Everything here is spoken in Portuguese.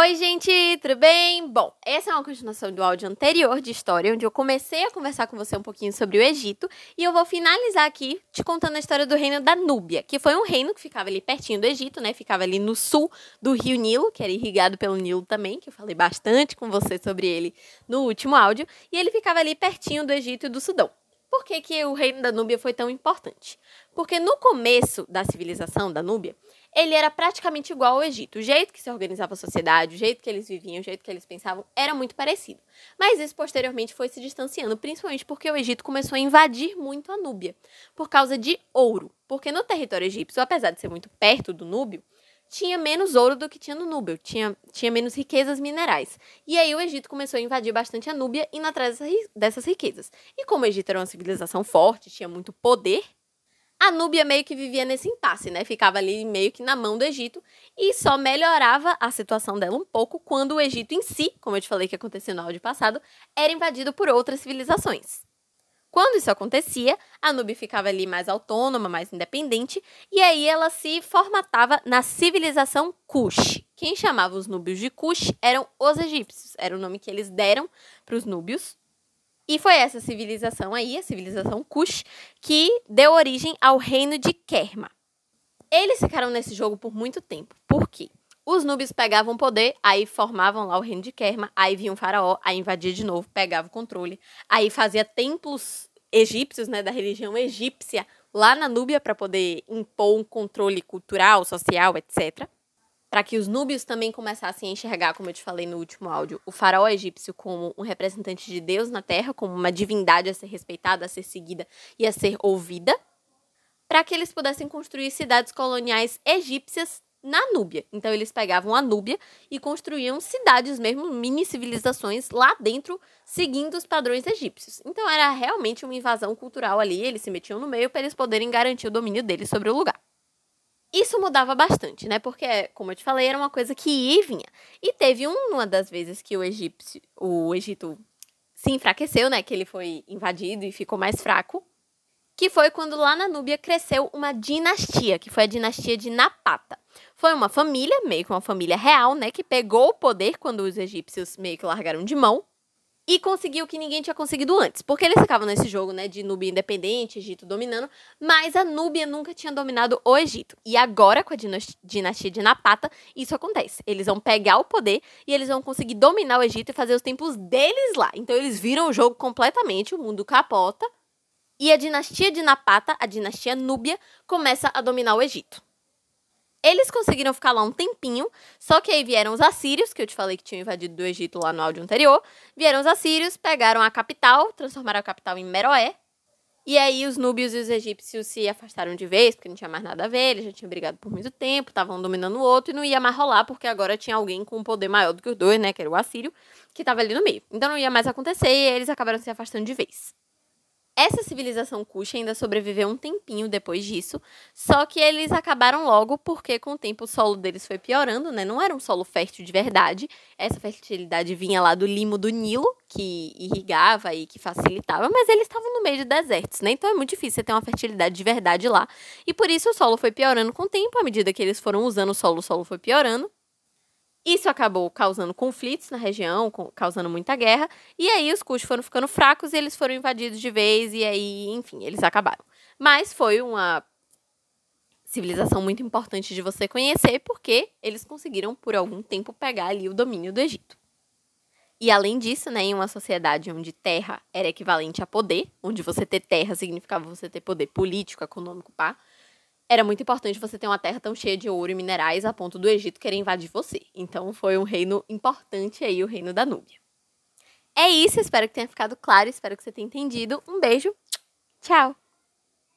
Oi, gente, tudo bem? Bom, essa é uma continuação do áudio anterior de história, onde eu comecei a conversar com você um pouquinho sobre o Egito, e eu vou finalizar aqui te contando a história do reino da Núbia, que foi um reino que ficava ali pertinho do Egito, né? Ficava ali no sul do rio Nilo, que era irrigado pelo Nilo também, que eu falei bastante com você sobre ele no último áudio, e ele ficava ali pertinho do Egito e do Sudão. Por que, que o reino da Núbia foi tão importante? Porque no começo da civilização da Núbia, ele era praticamente igual ao Egito. O jeito que se organizava a sociedade, o jeito que eles viviam, o jeito que eles pensavam era muito parecido. Mas isso posteriormente foi se distanciando, principalmente porque o Egito começou a invadir muito a Núbia, por causa de ouro. Porque no território egípcio, apesar de ser muito perto do Núbio, tinha menos ouro do que tinha no Núbio, tinha, tinha menos riquezas minerais. E aí o Egito começou a invadir bastante a Núbia e atrás dessas riquezas. E como o Egito era uma civilização forte, tinha muito poder, a Núbia meio que vivia nesse impasse, né? Ficava ali meio que na mão do Egito e só melhorava a situação dela um pouco quando o Egito em si, como eu te falei que aconteceu no áudio passado, era invadido por outras civilizações. Quando isso acontecia, a Núbia ficava ali mais autônoma, mais independente, e aí ela se formatava na civilização Kush. Quem chamava os núbios de Kush eram os egípcios, era o nome que eles deram para os núbios. E foi essa civilização aí, a civilização Kush, que deu origem ao reino de Kerma. Eles ficaram nesse jogo por muito tempo. Por quê? Os núbios pegavam poder, aí formavam lá o reino de Kerma, aí vinha um faraó, aí invadia de novo, pegava o controle, aí fazia templos egípcios, né, da religião egípcia lá na Núbia para poder impor um controle cultural, social, etc. Para que os núbios também começassem a enxergar, como eu te falei no último áudio, o faraó egípcio como um representante de Deus na terra, como uma divindade a ser respeitada, a ser seguida e a ser ouvida, para que eles pudessem construir cidades coloniais egípcias na Núbia. Então eles pegavam a Núbia e construíam cidades mesmo, mini civilizações lá dentro, seguindo os padrões egípcios. Então era realmente uma invasão cultural ali, eles se metiam no meio para eles poderem garantir o domínio deles sobre o lugar. Isso mudava bastante, né? Porque, como eu te falei, era uma coisa que ia e vinha. E teve uma das vezes que o egípcio, o Egito se enfraqueceu, né? Que ele foi invadido e ficou mais fraco que foi quando lá na Núbia cresceu uma dinastia, que foi a dinastia de Napata. Foi uma família, meio que uma família real, né, que pegou o poder quando os egípcios meio que largaram de mão e conseguiu o que ninguém tinha conseguido antes. Porque eles ficavam nesse jogo, né, de Núbia independente, Egito dominando, mas a Núbia nunca tinha dominado o Egito. E agora, com a dinastia de Napata, isso acontece. Eles vão pegar o poder e eles vão conseguir dominar o Egito e fazer os templos deles lá. Então eles viram o jogo completamente, o mundo capota e a dinastia de Napata, a dinastia Núbia, começa a dominar o Egito. Eles conseguiram ficar lá um tempinho, só que aí vieram os assírios, que eu te falei que tinham invadido do Egito lá no áudio anterior. Vieram os assírios, pegaram a capital, transformaram a capital em Meroé. E aí os núbios e os egípcios se afastaram de vez, porque não tinha mais nada a ver, eles já tinham brigado por muito tempo, estavam dominando o outro e não ia mais rolar, porque agora tinha alguém com um poder maior do que os dois, né, que era o assírio, que estava ali no meio. Então não ia mais acontecer e eles acabaram se afastando de vez. Essa civilização Kush ainda sobreviveu um tempinho depois disso, só que eles acabaram logo porque com o tempo o solo deles foi piorando, né? Não era um solo fértil de verdade. Essa fertilidade vinha lá do limo do Nilo, que irrigava e que facilitava, mas eles estavam no meio de desertos, né? Então é muito difícil ter uma fertilidade de verdade lá. E por isso o solo foi piorando com o tempo, à medida que eles foram usando o solo, o solo foi piorando. Isso acabou causando conflitos na região, causando muita guerra, e aí os custos foram ficando fracos e eles foram invadidos de vez, e aí, enfim, eles acabaram. Mas foi uma civilização muito importante de você conhecer, porque eles conseguiram, por algum tempo, pegar ali o domínio do Egito. E além disso, né, em uma sociedade onde terra era equivalente a poder, onde você ter terra significava você ter poder político, econômico, pá, era muito importante você ter uma terra tão cheia de ouro e minerais a ponto do Egito querer invadir você. Então foi um reino importante aí, o reino da Núbia. É isso, espero que tenha ficado claro, espero que você tenha entendido. Um beijo, tchau!